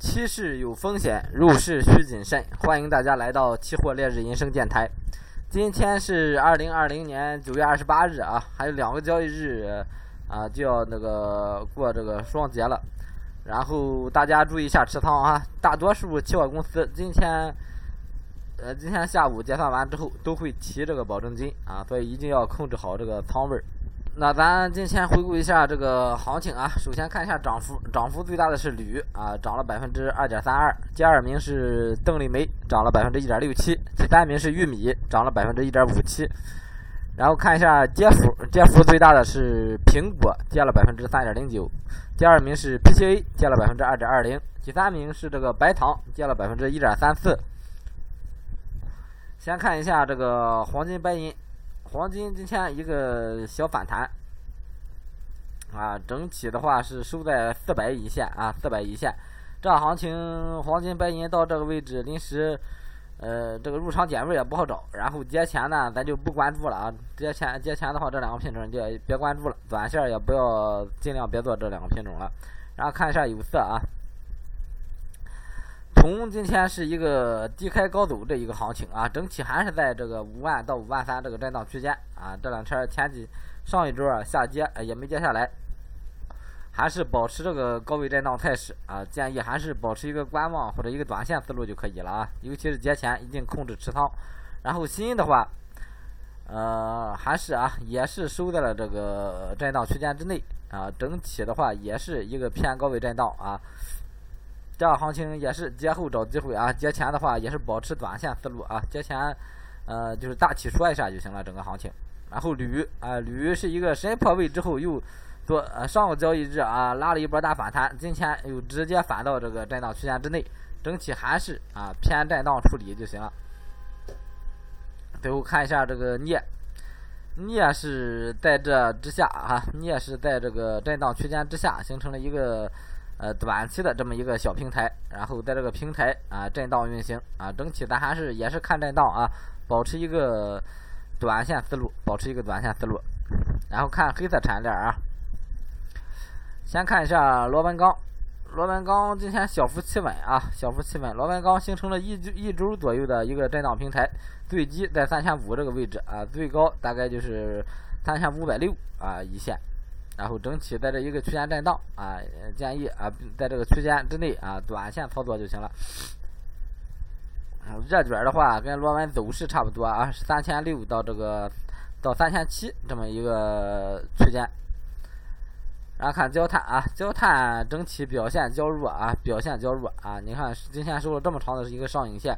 期市有风险，入市需谨慎。欢迎大家来到期货烈日银声电台。今天是二零二零年九月二十八日啊，还有两个交易日啊，就要那个过这个双节了。然后大家注意一下持仓啊，大多数期货公司今天呃今天下午结算完之后都会提这个保证金啊，所以一定要控制好这个仓位。那咱今天回顾一下这个行情啊，首先看一下涨幅，涨幅最大的是铝啊，涨了百分之二点三二，第二名是邓丽梅，涨了百分之一点六七，第三名是玉米，涨了百分之一点五七。然后看一下跌幅，跌幅最大的是苹果，跌了百分之三点零九，第二名是 PCA，跌了百分之二点二零，第三名是这个白糖，跌了百分之一点三四。先看一下这个黄金、白银。黄金今天一个小反弹，啊，整体的话是收在四百一线啊，四百一线。这行情黄金白银到这个位置，临时，呃，这个入场点位也不好找。然后节前呢，咱就不关注了啊。节前节前的话，这两个品种就别关注了，短线也不要尽量别做这两个品种了。然后看一下有色啊。铜今天是一个低开高走这一个行情啊，整体还是在这个五万到五万三这个震荡区间啊。这两天前几上一周啊下跌也没跌下来，还是保持这个高位震荡态势啊。建议还是保持一个观望或者一个短线思路就可以了啊。尤其是节前一定控制持仓。然后锌的话，呃，还是啊也是收在了这个震荡区间之内啊。整体的话也是一个偏高位震荡啊。这样行情也是节后找机会啊，节前的话也是保持短线思路啊，节前，呃，就是大体说一下就行了，整个行情。然后铝啊，铝是一个深破位之后又做呃上个交易日啊拉了一波大反弹，今天又直接反到这个震荡区间之内，整体还是啊偏震荡处理就行了。最后看一下这个镍，镍是在这之下啊，镍是在这个震荡区间之下形成了一个。呃，短期的这么一个小平台，然后在这个平台啊震荡运行啊，整体咱还是也是看震荡啊，保持一个短线思路，保持一个短线思路。然后看黑色产业链啊，先看一下螺纹钢，螺纹钢今天小幅企稳啊，小幅企稳，螺纹钢形成了一一周左右的一个震荡平台，最低在三千五这个位置啊，最高大概就是三千五百六啊一线。然后整体在这一个区间震荡啊，建议啊在这个区间之内啊短线操作就行了。热卷的话跟螺纹走势差不多啊，三千六到这个到三千七这么一个区间。然后看焦炭啊，焦炭整体表现较弱啊，表现较弱啊。你看今天收了这么长的一个上影线，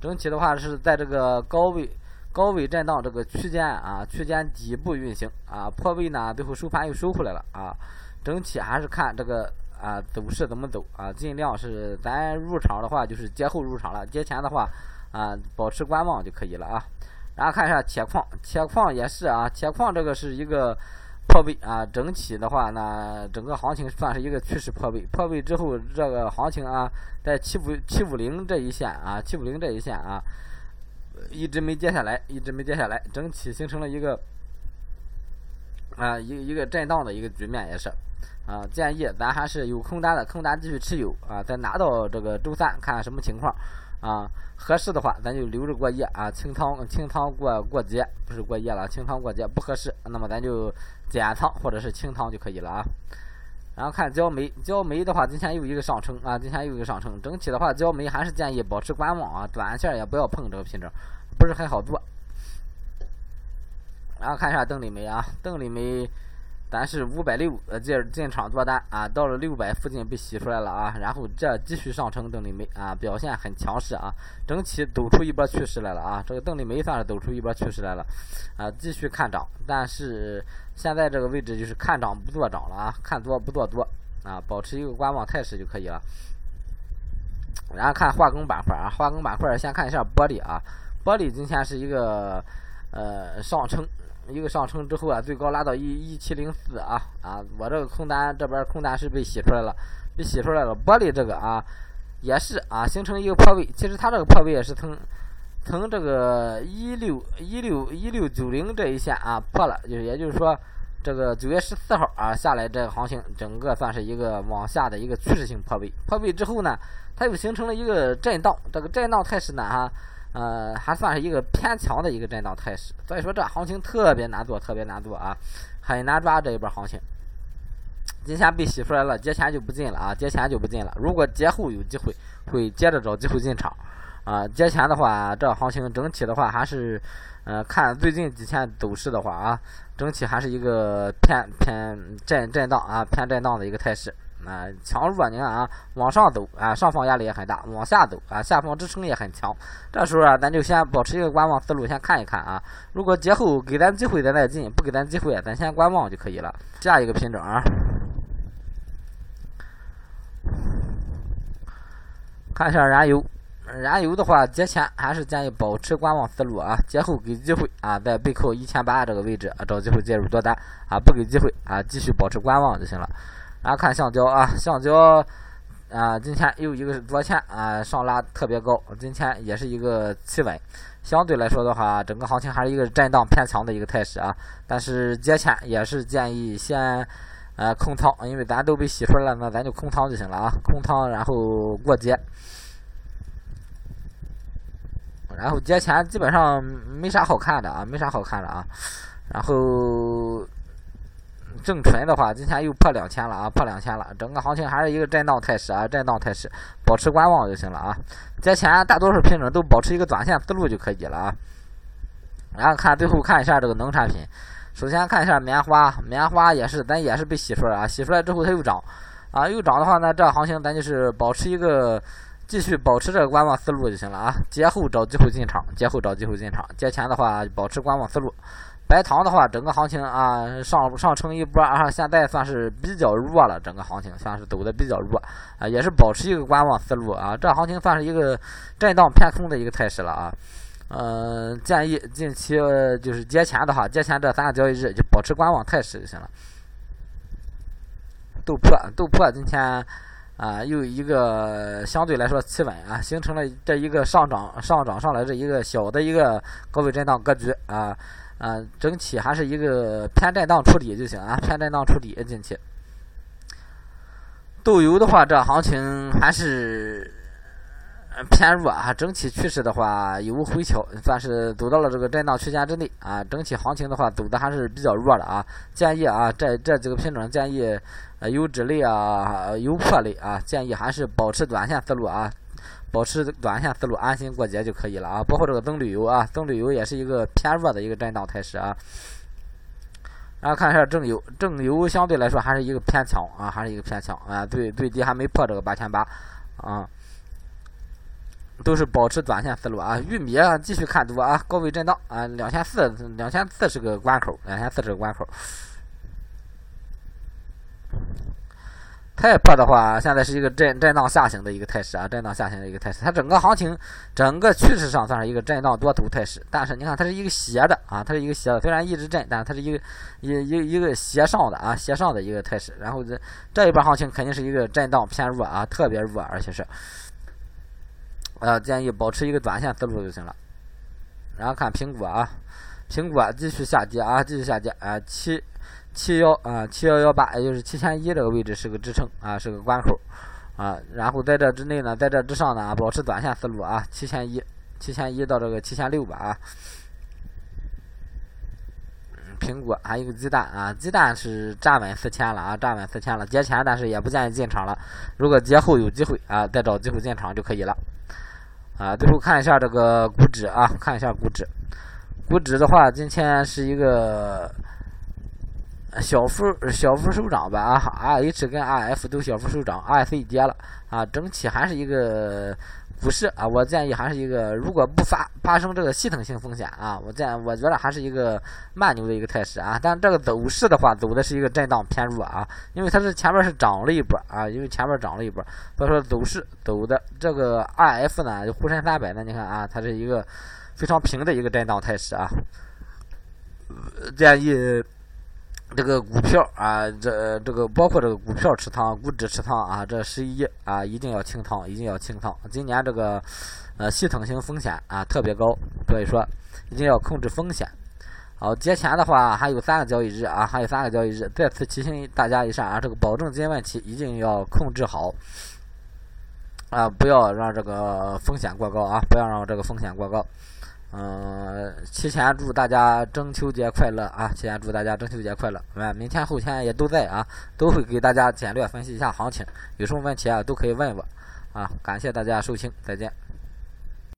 整体的话是在这个高位。高位震荡这个区间啊，区间底部运行啊，破位呢，最后收盘又收回来了啊。整体还是看这个啊走势怎么走啊，尽量是咱入场的话就是节后入场了，节前的话啊保持观望就可以了啊。然后看一下铁矿，铁矿也是啊，铁矿这个是一个破位啊，整体的话呢，整个行情算是一个趋势破位，破位之后这个行情啊，在七五七五零这一线啊，七五零这一线啊。一直没跌下来，一直没跌下来，整体形成了一个啊一一个震荡的一个局面，也是啊，建议咱还是有空单的空单继续持有啊，再拿到这个周三看看什么情况啊，合适的话咱就留着过夜啊，清仓清仓过过节，不是过夜了，清仓过节不合适，那么咱就减仓或者是清仓就可以了啊。然后看焦煤，焦煤的话，今天又一个上升啊，今天又一个上升。整体的话，焦煤还是建议保持观望啊，短线也不要碰这个品种，不是很好做。然后看一下邓丽梅啊，邓丽梅。咱是五百六，呃，进进场做单啊，到了六百附近被洗出来了啊，然后这继续上升，邓丽梅啊表现很强势啊，整体走出一波趋势来了啊，这个邓丽梅算是走出一波趋势来了啊，继续看涨，但是现在这个位置就是看涨不做涨了啊，看多不做多啊，保持一个观望态势就可以了。然后看化工板块啊，化工板块先看一下玻璃啊，玻璃今天是一个呃上升。一个上升之后啊，最高拉到一一七零四啊啊！我这个空单这边空单是被洗出来了，被洗出来了。玻璃这个啊，也是啊，形成一个破位。其实它这个破位也是从从这个一六一六一六九零这一线啊破了，就是也就是说这个九月十四号啊下来，这个行情整个算是一个往下的一个趋势性破位，破位之后呢，它又形成了一个震荡，这个震荡态势呢哈，呃还算是一个偏强的一个震荡态势，所以说这行情特别难做，特别难做啊，很难抓这一波行情。今天被洗出来了，节前就不进了啊，节前就不进了。如果节后有机会，会接着找机会进场啊。节前的话，这行情整体的话还是，呃，看最近几天走势的话啊。整体还是一个偏偏震震荡啊，偏震荡的一个态势啊。强弱你看啊，往上走啊，上方压力也很大；往下走啊，下方支撑也很强。这时候啊，咱就先保持一个观望思路，先看一看啊。如果节后给咱机会咱再进，不给咱机会咱先观望就可以了。下一个品种啊，看一下燃油。燃油的话，节前还是建议保持观望思路啊，节后给机会啊，在背靠一千八这个位置啊，找机会介入多单啊，不给机会啊，继续保持观望就行了。大家看橡胶啊，橡胶啊，今天又一个昨天啊上拉特别高，今天也是一个企稳，相对来说的话，整个行情还是一个震荡偏强的一个态势啊。但是节前也是建议先呃空仓，因为咱都被洗出来了，那咱就空仓就行了啊，空仓然后过节。然后节前基本上没啥好看的啊，没啥好看的啊。然后正纯的话，今天又破两千了啊，破两千了。整个行情还是一个震荡态势啊，震荡态势，保持观望就行了啊。节前大多数品种都保持一个短线思路就可以了啊。然后看最后看一下这个农产品，首先看一下棉花，棉花也是咱也是被洗出来啊，洗出来之后它又涨啊，又涨的话呢，这行情咱就是保持一个。继续保持这个观望思路就行了啊！节后找机会进场，节后找机会进场。节前的话保持观望思路。白糖的话，整个行情啊上上升一波啊，现在算是比较弱了，整个行情算是走的比较弱啊，也是保持一个观望思路啊。这行情算是一个震荡偏空的一个态势了啊。嗯，建议近期就是节前的话，节前这三个交易日就保持观望态势就行了。豆粕，豆粕今天。啊，又一个相对来说企稳啊，形成了这一个上涨上涨上来这一个小的一个高位震荡格局啊啊，整体还是一个偏震荡处理就行啊，偏震荡处理进去。豆油的话，这行情还是偏弱啊，整体趋势的话有回调，算是走到了这个震荡区间之内啊，整体行情的话走的还是比较弱的啊，建议啊，这这几个品种建议。油脂类啊，油粕类啊，建议还是保持短线思路啊，保持短线思路，安心过节就可以了啊。包括这个棕榈油啊，棕榈油也是一个偏弱的一个震荡态势啊。然后看一下正油，正油相对来说还是一个偏强啊，还是一个偏强啊，最最低还没破这个八千八啊，都是保持短线思路啊。玉米啊，继续看多啊，高位震荡啊，两千四，两千四是个关口，两千四是个关口。太破的话，现在是一个震震荡下行的一个态势啊，震荡下行的一个态势。它整个行情整个趋势上算是一个震荡多头态势，但是你看它是一个斜的啊，它是一个斜的，虽然一直震，但是它是一个一一一个斜上的啊，斜上的一个态势。然后这这一波行情肯定是一个震荡偏弱啊，特别弱，而且是，呃，建议保持一个短线思路就行了。然后看苹果啊，苹果继续下跌啊，继续下跌啊，七。七幺啊，七幺幺八，也就是七千一这个位置是个支撑啊，是个关口啊。然后在这之内呢，在这之上呢，保持短线思路啊，七千一，七千一到这个七千六吧啊。苹果还有一个鸡蛋啊，鸡蛋是站稳四千了啊，站稳四千了。节前但是也不建议进场了，如果节后有机会啊，再找机会进场就可以了啊。最后看一下这个股指啊，看一下股指，股指的话，今天是一个。小幅小幅收涨吧啊，R H 跟 R F 都小幅收涨，R C 跌了啊，整体还是一个股市啊，我建议还是一个，如果不发发生这个系统性风险啊，我建我觉得还是一个慢牛的一个态势啊，但这个走势的话，走的是一个震荡偏弱啊，因为它是前面是涨了一波啊，因为前面涨了一波，所以说走势走的这个 R F 呢，就沪深三百呢，你看啊，它是一个非常平的一个震荡态势啊，建议。这个股票啊，这这个包括这个股票持仓、股指持仓啊，这十一啊一定要清仓，一定要清仓。今年这个呃系统性风险啊特别高，所以说一定要控制风险好，节前的话还有三个交易日啊，还有三个交易日。再次提醒大家一下啊，这个保证金问题一定要控制好啊，不要让这个风险过高啊，不要让这个风险过高。嗯，提前祝大家中秋节快乐啊！提前祝大家中秋节快乐。明，明天后天也都在啊，都会给大家简略分析一下行情，有什么问题啊都可以问我啊。感谢大家收听，再见。